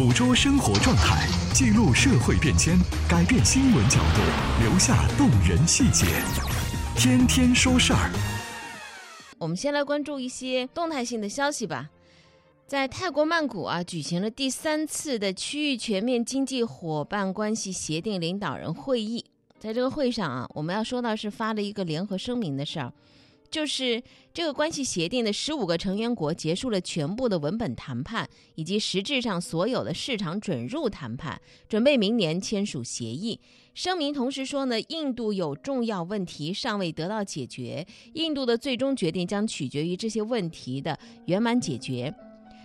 捕捉生活状态，记录社会变迁，改变新闻角度，留下动人细节。天天说事儿。我们先来关注一些动态性的消息吧。在泰国曼谷啊，举行了第三次的区域全面经济伙伴关系协定领导人会议。在这个会上啊，我们要说到是发了一个联合声明的事儿。就是这个关系协定的十五个成员国结束了全部的文本谈判，以及实质上所有的市场准入谈判，准备明年签署协议。声明同时说呢，印度有重要问题尚未得到解决，印度的最终决定将取决于这些问题的圆满解决。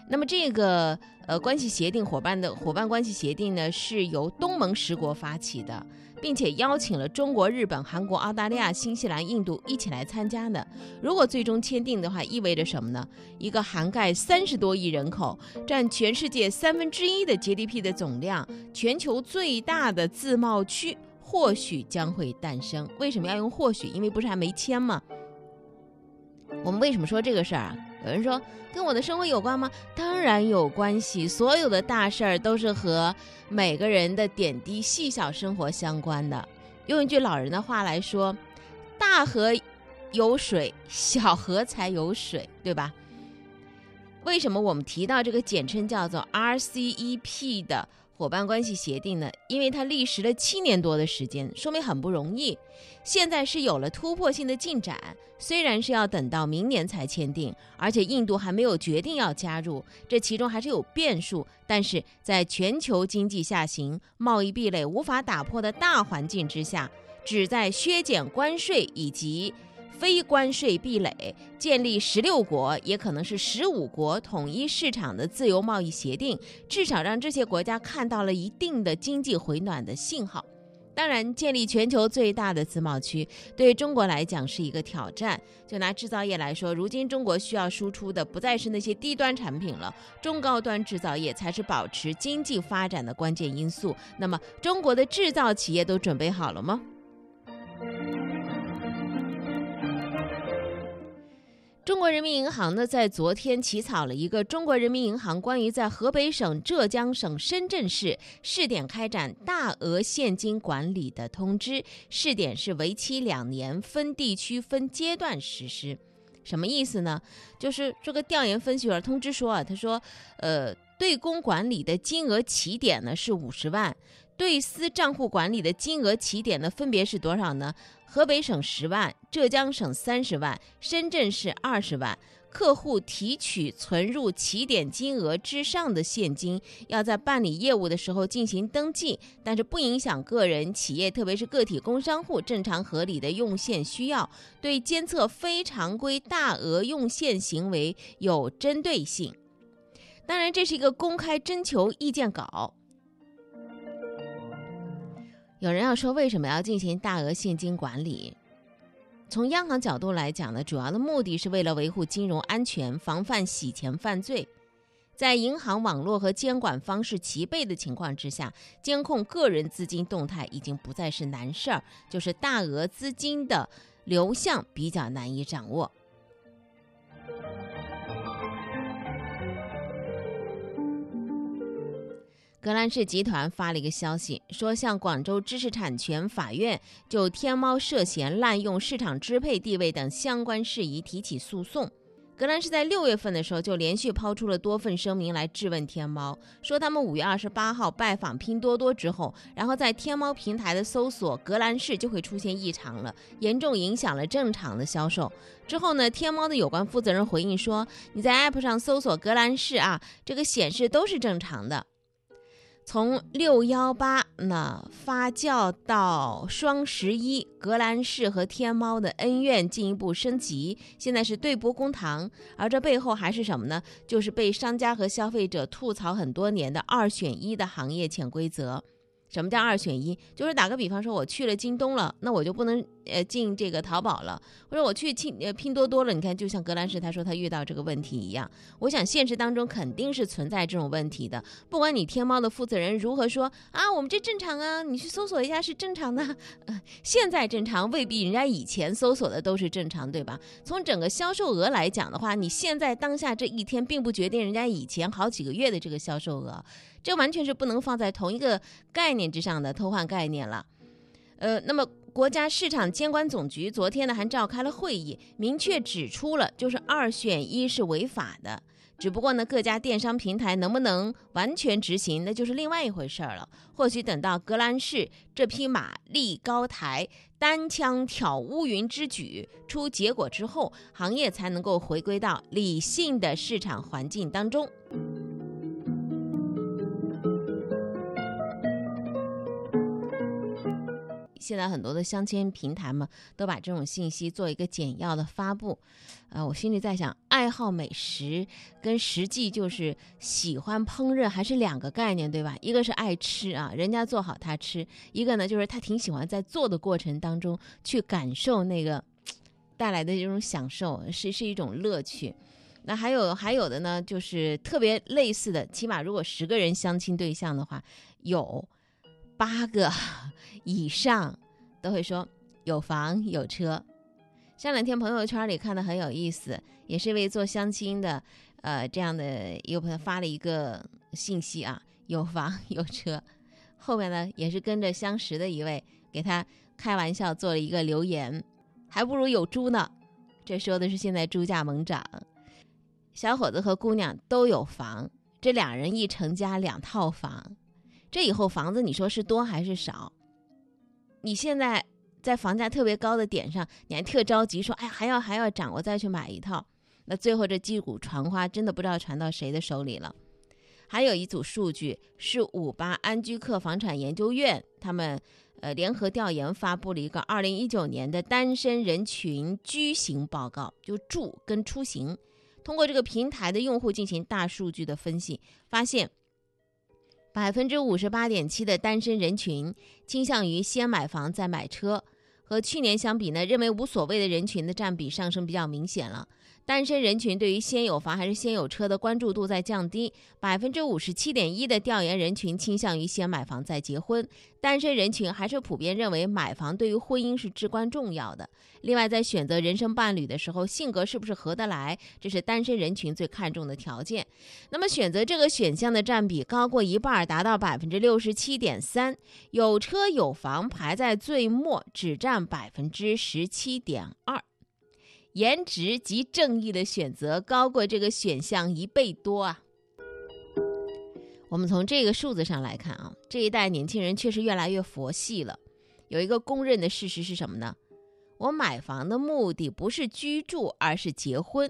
那么这个呃关系协定伙伴的伙伴关系协定呢，是由东盟十国发起的。并且邀请了中国、日本、韩国、澳大利亚、新西兰、印度一起来参加呢。如果最终签订的话，意味着什么呢？一个涵盖三十多亿人口、占全世界三分之一的 GDP 的总量、全球最大的自贸区或许将会诞生。为什么要用或许？因为不是还没签吗？我们为什么说这个事儿啊？有人说跟我的生活有关吗？当然有关系，所有的大事儿都是和每个人的点滴细小生活相关的。用一句老人的话来说，大河有水，小河才有水，对吧？为什么我们提到这个简称叫做 RCEP 的？伙伴关系协定呢？因为它历时了七年多的时间，说明很不容易。现在是有了突破性的进展，虽然是要等到明年才签订，而且印度还没有决定要加入，这其中还是有变数。但是在全球经济下行、贸易壁垒无法打破的大环境之下，旨在削减关税以及。非关税壁垒，建立十六国也可能是十五国统一市场的自由贸易协定，至少让这些国家看到了一定的经济回暖的信号。当然，建立全球最大的自贸区对中国来讲是一个挑战。就拿制造业来说，如今中国需要输出的不再是那些低端产品了，中高端制造业才是保持经济发展的关键因素。那么，中国的制造企业都准备好了吗？中国人民银行呢，在昨天起草了一个《中国人民银行关于在河北省、浙江省、深圳市试点开展大额现金管理的通知》，试点是为期两年，分地区、分阶段实施。什么意思呢？就是这个调研分析员通知说啊，他说，呃，对公管理的金额起点呢是五十万。对私账户管理的金额起点呢，分别是多少呢？河北省十万，浙江省三十万，深圳市二十万。客户提取存入起点金额之上的现金，要在办理业务的时候进行登记，但是不影响个人、企业，特别是个体工商户正常合理的用现需要。对监测非常规大额用现行为有针对性。当然，这是一个公开征求意见稿。有人要说，为什么要进行大额现金管理？从央行角度来讲呢，主要的目的是为了维护金融安全，防范洗钱犯罪。在银行网络和监管方式齐备的情况之下，监控个人资金动态已经不再是难事儿，就是大额资金的流向比较难以掌握。格兰仕集团发了一个消息，说向广州知识产权法院就天猫涉嫌滥用市场支配地位等相关事宜提起诉讼。格兰仕在六月份的时候就连续抛出了多份声明来质问天猫，说他们五月二十八号拜访拼多多之后，然后在天猫平台的搜索格兰仕就会出现异常了，严重影响了正常的销售。之后呢，天猫的有关负责人回应说，你在 App 上搜索格兰仕啊，这个显示都是正常的。从六幺八那发酵到双十一，格兰仕和天猫的恩怨进一步升级，现在是对簿公堂。而这背后还是什么呢？就是被商家和消费者吐槽很多年的二选一的行业潜规则。什么叫二选一？就是打个比方说，我去了京东了，那我就不能呃进这个淘宝了，或者我去拼呃拼多多了。你看，就像格兰仕他说他遇到这个问题一样，我想现实当中肯定是存在这种问题的。不管你天猫的负责人如何说啊，我们这正常啊，你去搜索一下是正常的。现在正常未必人家以前搜索的都是正常，对吧？从整个销售额来讲的话，你现在当下这一天并不决定人家以前好几个月的这个销售额。这完全是不能放在同一个概念之上的偷换概念了，呃，那么国家市场监管总局昨天呢还召开了会议，明确指出了就是二选一是违法的，只不过呢各家电商平台能不能完全执行，那就是另外一回事儿了。或许等到格兰仕这匹马立高台，单枪挑乌云之举出结果之后，行业才能够回归到理性的市场环境当中。现在很多的相亲平台嘛，都把这种信息做一个简要的发布，呃，我心里在想，爱好美食跟实际就是喜欢烹饪还是两个概念，对吧？一个是爱吃啊，人家做好他吃；一个呢，就是他挺喜欢在做的过程当中去感受那个带来的这种享受，是是一种乐趣。那还有还有的呢，就是特别类似的，起码如果十个人相亲对象的话，有。八个 以上都会说有房有车。上两天朋友圈里看的很有意思，也是一位做相亲的，呃，这样的一个朋友发了一个信息啊，有房有车。后面呢也是跟着相识的一位给他开玩笑做了一个留言，还不如有猪呢。这说的是现在猪价猛涨，小伙子和姑娘都有房，这两人一成家两套房。这以后房子你说是多还是少？你现在在房价特别高的点上，你还特着急说，哎，还要还要涨，我再去买一套。那最后这击鼓传花，真的不知道传到谁的手里了。还有一组数据是五八安居客房产研究院他们呃联合调研发布了一个二零一九年的单身人群居行报告，就住跟出行，通过这个平台的用户进行大数据的分析，发现。百分之五十八点七的单身人群倾向于先买房再买车，和去年相比呢，认为无所谓的人群的占比上升比较明显了。单身人群对于先有房还是先有车的关注度在降低，百分之五十七点一的调研人群倾向于先买房再结婚。单身人群还是普遍认为买房对于婚姻是至关重要的。另外，在选择人生伴侣的时候，性格是不是合得来，这是单身人群最看重的条件。那么，选择这个选项的占比高过一半，达到百分之六十七点三。有车有房排在最末，只占百分之十七点二。颜值及正义的选择高过这个选项一倍多啊！我们从这个数字上来看啊，这一代年轻人确实越来越佛系了。有一个公认的事实是什么呢？我买房的目的不是居住，而是结婚，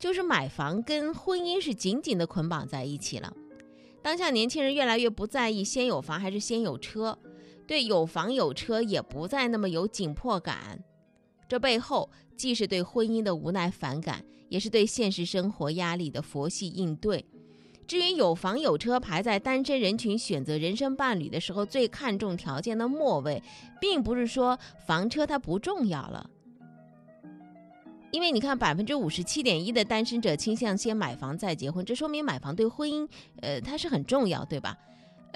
就是买房跟婚姻是紧紧的捆绑在一起了。当下年轻人越来越不在意先有房还是先有车，对有房有车也不再那么有紧迫感。这背后既是对婚姻的无奈反感，也是对现实生活压力的佛系应对。至于有房有车排在单身人群选择人生伴侣的时候最看重条件的末位，并不是说房车它不重要了，因为你看百分之五十七点一的单身者倾向先买房再结婚，这说明买房对婚姻，呃，它是很重要，对吧？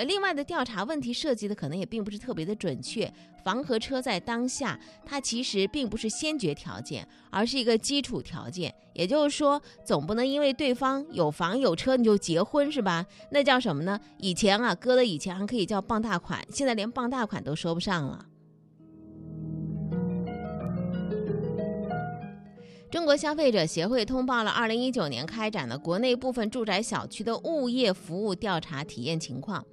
另外的调查问题设计的可能也并不是特别的准确。房和车在当下，它其实并不是先决条件，而是一个基础条件。也就是说，总不能因为对方有房有车你就结婚是吧？那叫什么呢？以前啊，搁的以前还可以叫傍大款，现在连傍大款都说不上了。中国消费者协会通报了二零一九年开展的国内部分住宅小区的物业服务调查体验情况。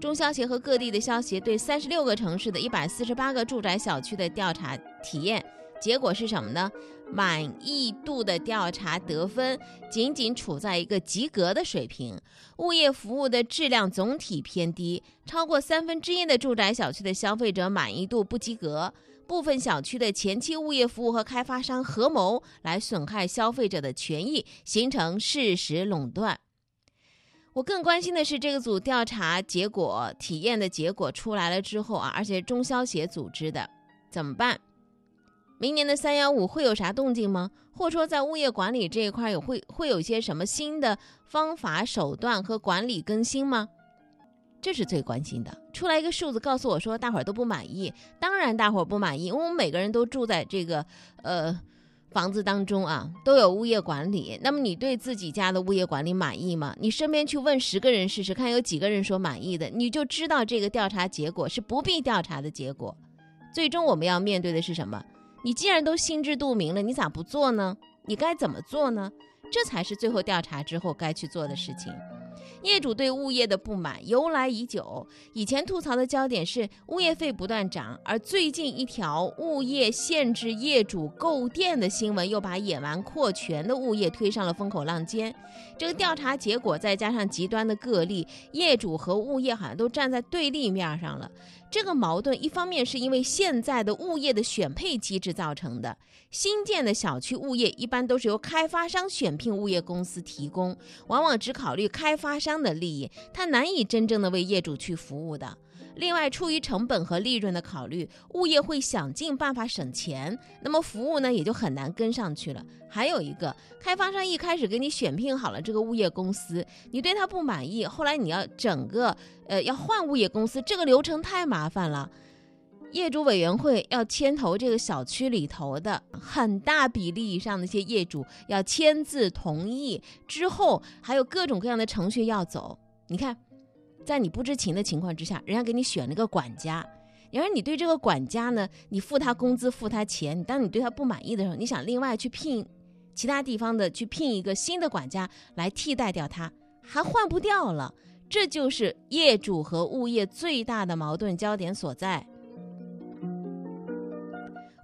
中消协和各地的消协对三十六个城市的一百四十八个住宅小区的调查体验结果是什么呢？满意度的调查得分仅仅处在一个及格的水平，物业服务的质量总体偏低，超过三分之一的住宅小区的消费者满意度不及格，部分小区的前期物业服务和开发商合谋来损害消费者的权益，形成事实垄断。我更关心的是这个组调查结果、体验的结果出来了之后啊，而且中消协组织的，怎么办？明年的三幺五会有啥动静吗？或者说在物业管理这一块有会会有一些什么新的方法手段和管理更新吗？这是最关心的。出来一个数字告诉我说大伙儿都不满意，当然大伙儿不满意，因为我们每个人都住在这个呃房子当中啊，都有物业管理。那么你对自己家的物业管理满意吗？你身边去问十个人试试看，有几个人说满意的，你就知道这个调查结果是不必调查的结果。最终我们要面对的是什么？你既然都心知肚明了，你咋不做呢？你该怎么做呢？这才是最后调查之后该去做的事情。业主对物业的不满由来已久，以前吐槽的焦点是物业费不断涨，而最近一条物业限制业主购电的新闻，又把野蛮扩权的物业推上了风口浪尖。这个调查结果再加上极端的个例，业主和物业好像都站在对立面上了。这个矛盾一方面是因为现在的物业的选配机制造成的，新建的小区物业一般都是由开发商选聘物业公司提供，往往只考虑开发商的利益，他难以真正的为业主去服务的。另外，出于成本和利润的考虑，物业会想尽办法省钱，那么服务呢也就很难跟上去了。还有一个，开发商一开始给你选聘好了这个物业公司，你对他不满意，后来你要整个呃要换物业公司，这个流程太麻烦了。业主委员会要牵头这个小区里头的很大比例以上的一些业主要签字同意之后，还有各种各样的程序要走。你看。在你不知情的情况之下，人家给你选了个管家，然而你对这个管家呢，你付他工资，付他钱，当你对他不满意的时候，你想另外去聘其他地方的去聘一个新的管家来替代掉他，还换不掉了。这就是业主和物业最大的矛盾焦点所在。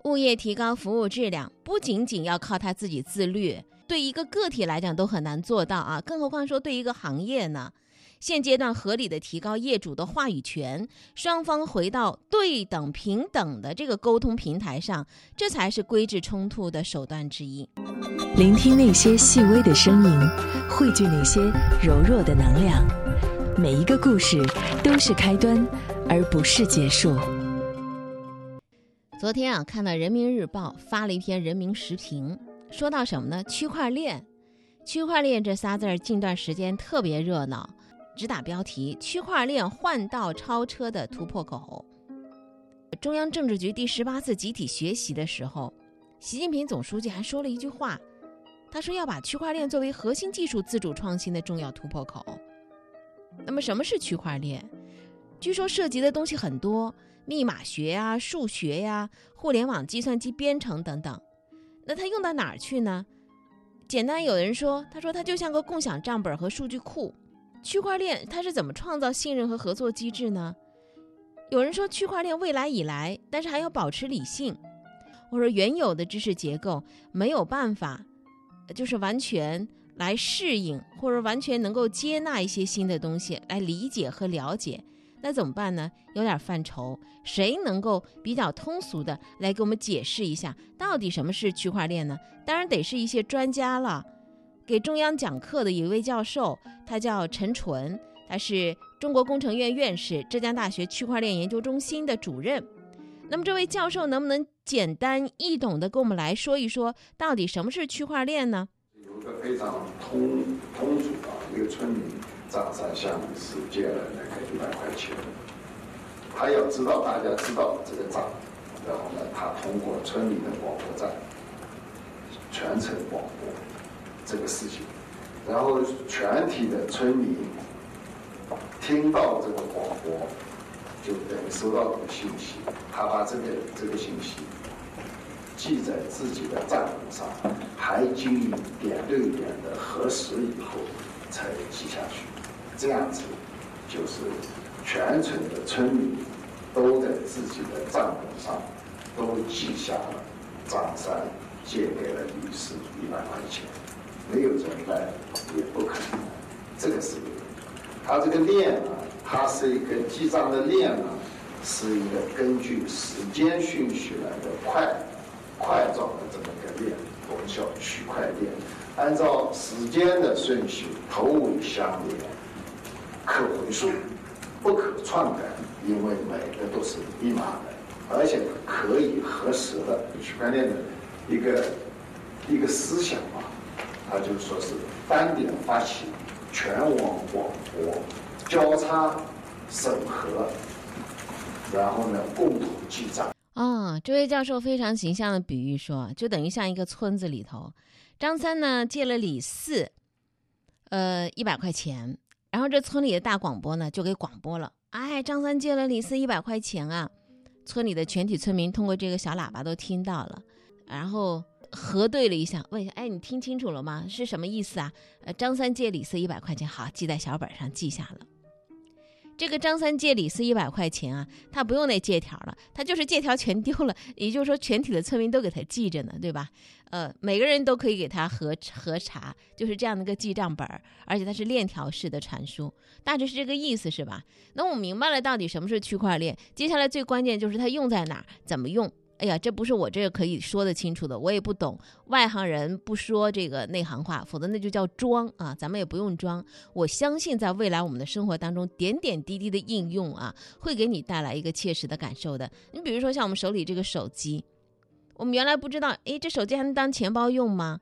物业提高服务质量，不仅仅要靠他自己自律，对一个个体来讲都很难做到啊，更何况说对一个行业呢？现阶段合理的提高业主的话语权，双方回到对等平等的这个沟通平台上，这才是规制冲突的手段之一。聆听那些细微的声音，汇聚那些柔弱的能量，每一个故事都是开端，而不是结束。昨天啊，看到人民日报发了一篇人民时评，说到什么呢？区块链，区块链这仨字儿，近段时间特别热闹。只打标题：区块链换道超车的突破口。中央政治局第十八次集体学习的时候，习近平总书记还说了一句话，他说要把区块链作为核心技术自主创新的重要突破口。那么什么是区块链？据说涉及的东西很多，密码学呀、数学呀、互联网计算机编程等等。那它用到哪儿去呢？简单，有人说，他说它就像个共享账本和数据库。区块链它是怎么创造信任和合作机制呢？有人说区块链未来已来，但是还要保持理性。我说原有的知识结构没有办法，就是完全来适应或者完全能够接纳一些新的东西来理解和了解，那怎么办呢？有点犯愁。谁能够比较通俗的来给我们解释一下，到底什么是区块链呢？当然得是一些专家了。给中央讲课的一位教授，他叫陈纯，他是中国工程院院士、浙江大学区块链研究中心的主任。那么，这位教授能不能简单易懂的跟我们来说一说，到底什么是区块链呢？有一个非常通通俗啊，一个村民账上向是借了那个一百块钱，他要知道大家知道这个账，然后呢，他通过村里的广播站全程广播。这个事情，然后全体的村民听到这个广播，就等于收到这个信息，他把这个这个信息记在自己的账本上，还经历点对点的核实以后才记下去，这样子就是全村的村民都在自己的账本上都记下了张三借给了李四一百块钱。没有这么办也不可能，这个是，它这个链啊，它是一个记账的链啊，是一个根据时间顺序来的块块状的这么个链，我们叫区块链，按照时间的顺序头尾相连，可回溯、不可篡改，因为每个都是密码的，而且可以核实的。区块链的一个一个思想嘛，他就说是单点发起、全网广播、交叉审核，然后呢共同记账。啊，这位教授非常形象的比喻说，就等于像一个村子里头，张三呢借了李四，呃一百块钱，然后这村里的大广播呢就给广播了，哎，张三借了李四一百块钱啊，村里的全体村民通过这个小喇叭都听到了，然后核对了一下，问一下，哎，你听清楚了吗？是什么意思啊？呃，张三借李四一百块钱，好，记在小本上记下了。这个张三借李四一百块钱啊，他不用那借条了，他就是借条全丢了，也就是说全体的村民都给他记着呢，对吧？呃，每个人都可以给他核核查，就是这样的一个记账本，而且它是链条式的传输，大致是这个意思，是吧？那我明白了到底什么是区块链，接下来最关键就是它用在哪儿，怎么用。哎呀，这不是我这个可以说得清楚的，我也不懂。外行人不说这个内行话，否则那就叫装啊！咱们也不用装。我相信，在未来我们的生活当中，点点滴滴的应用啊，会给你带来一个切实的感受的。你比如说，像我们手里这个手机，我们原来不知道，诶，这手机还能当钱包用吗？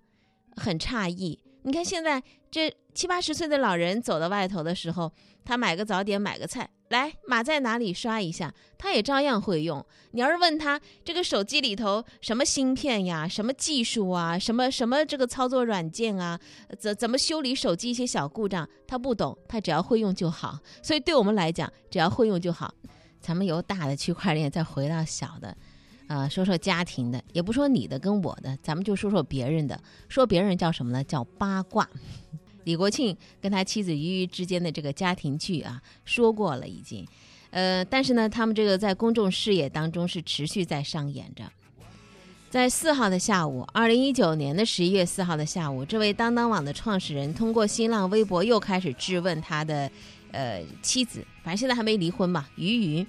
很诧异。你看现在这七八十岁的老人走到外头的时候，他买个早点，买个菜。来码在哪里刷一下，他也照样会用。你要是问他这个手机里头什么芯片呀、什么技术啊、什么什么这个操作软件啊，怎怎么修理手机一些小故障，他不懂，他只要会用就好。所以对我们来讲，只要会用就好。咱们由大的区块链再回到小的，啊，说说家庭的，也不说你的跟我的，咱们就说说别人的。说别人叫什么呢？叫八卦。李国庆跟他妻子俞渝之间的这个家庭剧啊，说过了已经，呃，但是呢，他们这个在公众视野当中是持续在上演着。在四号的下午，二零一九年的十一月四号的下午，这位当当网的创始人通过新浪微博又开始质问他的，呃，妻子，反正现在还没离婚嘛，俞渝，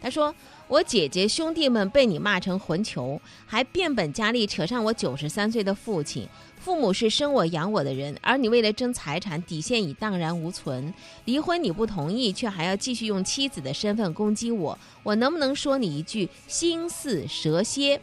他说。我姐姐兄弟们被你骂成混球，还变本加厉扯上我九十三岁的父亲。父母是生我养我的人，而你为了争财产，底线已荡然无存。离婚你不同意，却还要继续用妻子的身份攻击我。我能不能说你一句心似蛇蝎？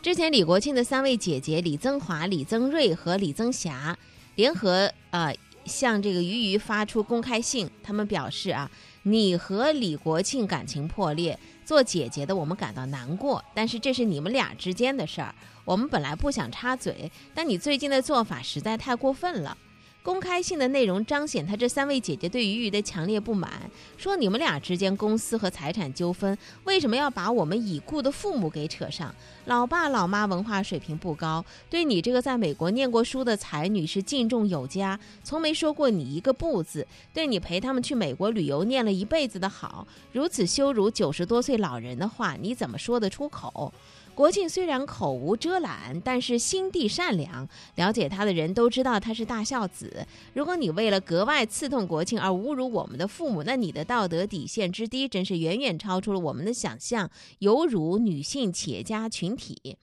之前李国庆的三位姐姐李增华、李增瑞和李增霞联合啊，向这个俞渝发出公开信，他们表示啊。你和李国庆感情破裂，做姐姐的我们感到难过，但是这是你们俩之间的事儿，我们本来不想插嘴，但你最近的做法实在太过分了。公开信的内容彰显他这三位姐姐对于鱼的强烈不满，说你们俩之间公司和财产纠纷，为什么要把我们已故的父母给扯上？老爸老妈文化水平不高，对你这个在美国念过书的才女是敬重有加，从没说过你一个不字，对你陪他们去美国旅游念了一辈子的好，如此羞辱九十多岁老人的话，你怎么说得出口？国庆虽然口无遮拦，但是心地善良。了解他的人都知道他是大孝子。如果你为了格外刺痛国庆而侮辱我们的父母，那你的道德底线之低，真是远远超出了我们的想象，有辱女性企业家群体。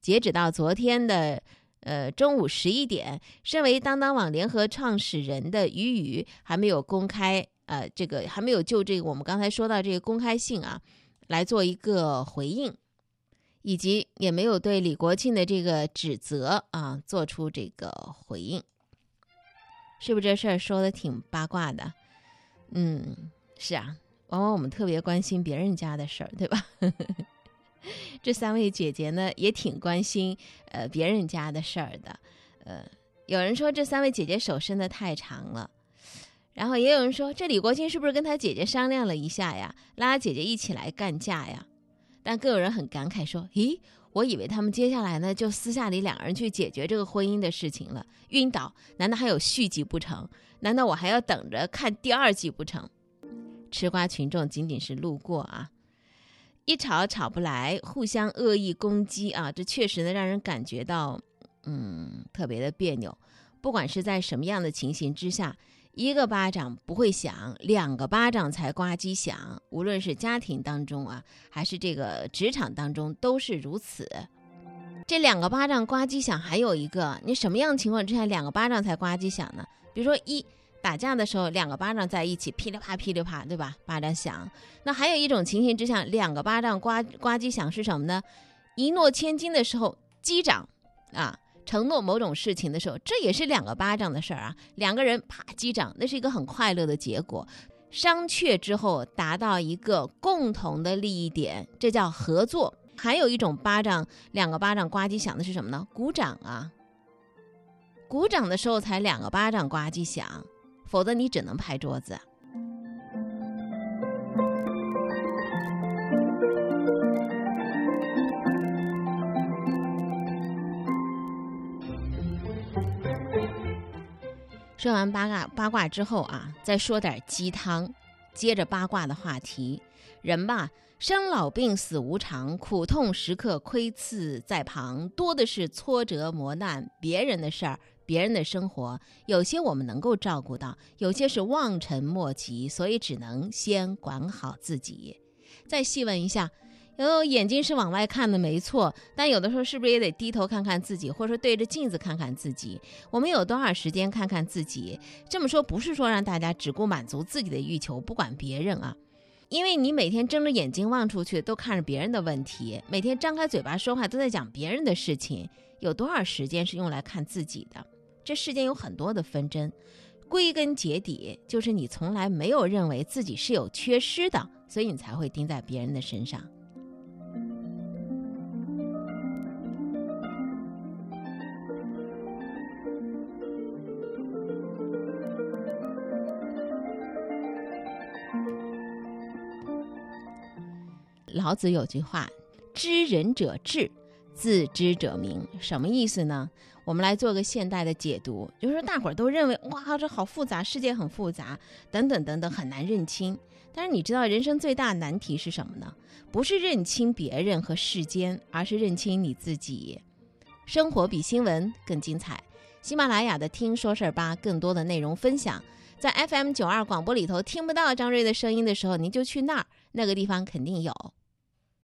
截止到昨天的呃中午十一点，身为当当网联合创始人的俞渝还没有公开呃这个还没有就这个我们刚才说到这个公开信啊来做一个回应。以及也没有对李国庆的这个指责啊做出这个回应，是不是这事儿说的挺八卦的？嗯，是啊，往往我们特别关心别人家的事儿，对吧？这三位姐姐呢也挺关心呃别人家的事儿的，呃，有人说这三位姐姐手伸的太长了，然后也有人说这李国庆是不是跟他姐姐商量了一下呀，拉姐姐一起来干架呀？但更有人很感慨说：“咦，我以为他们接下来呢就私下里两个人去解决这个婚姻的事情了。晕倒，难道还有续集不成？难道我还要等着看第二季不成？”吃瓜群众仅仅是路过啊，一吵吵不来，互相恶意攻击啊，这确实呢让人感觉到，嗯，特别的别扭。不管是在什么样的情形之下。一个巴掌不会响，两个巴掌才呱唧响。无论是家庭当中啊，还是这个职场当中，都是如此。这两个巴掌呱唧响，还有一个，你什么样情况之下两个巴掌才呱唧响呢？比如说一打架的时候，两个巴掌在一起，噼里啪噼里啪，对吧？巴掌响。那还有一种情形之下，两个巴掌呱呱唧响是什么呢？一诺千金的时候击掌啊，承诺某种事情的时候，这也是两个巴掌的事儿啊。两个人啪击掌，那是一个很快乐的结果。商榷之后达到一个共同的利益点，这叫合作。还有一种巴掌，两个巴掌呱唧响的是什么呢？鼓掌啊！鼓掌的时候才两个巴掌呱唧响，否则你只能拍桌子。说完八卦八卦之后啊，再说点鸡汤，接着八卦的话题，人吧。生老病死无常，苦痛时刻窥伺在旁，多的是挫折磨难。别人的事儿，别人的生活，有些我们能够照顾到，有些是望尘莫及，所以只能先管好自己。再细问一下，有眼睛是往外看的，没错，但有的时候是不是也得低头看看自己，或者说对着镜子看看自己？我们有多少时间看看自己？这么说不是说让大家只顾满足自己的欲求，不管别人啊。因为你每天睁着眼睛望出去，都看着别人的问题；每天张开嘴巴说话，都在讲别人的事情。有多少时间是用来看自己的？这世间有很多的纷争，归根结底就是你从来没有认为自己是有缺失的，所以你才会盯在别人的身上。老子有句话：“知人者智，自知者明。”什么意思呢？我们来做个现代的解读，就是说大伙儿都认为哇，这好复杂，世界很复杂，等等等等，很难认清。但是你知道，人生最大难题是什么呢？不是认清别人和世间，而是认清你自己。生活比新闻更精彩。喜马拉雅的“听说事儿吧”，更多的内容分享，在 FM 九二广播里头听不到张瑞的声音的时候，您就去那儿，那个地方肯定有。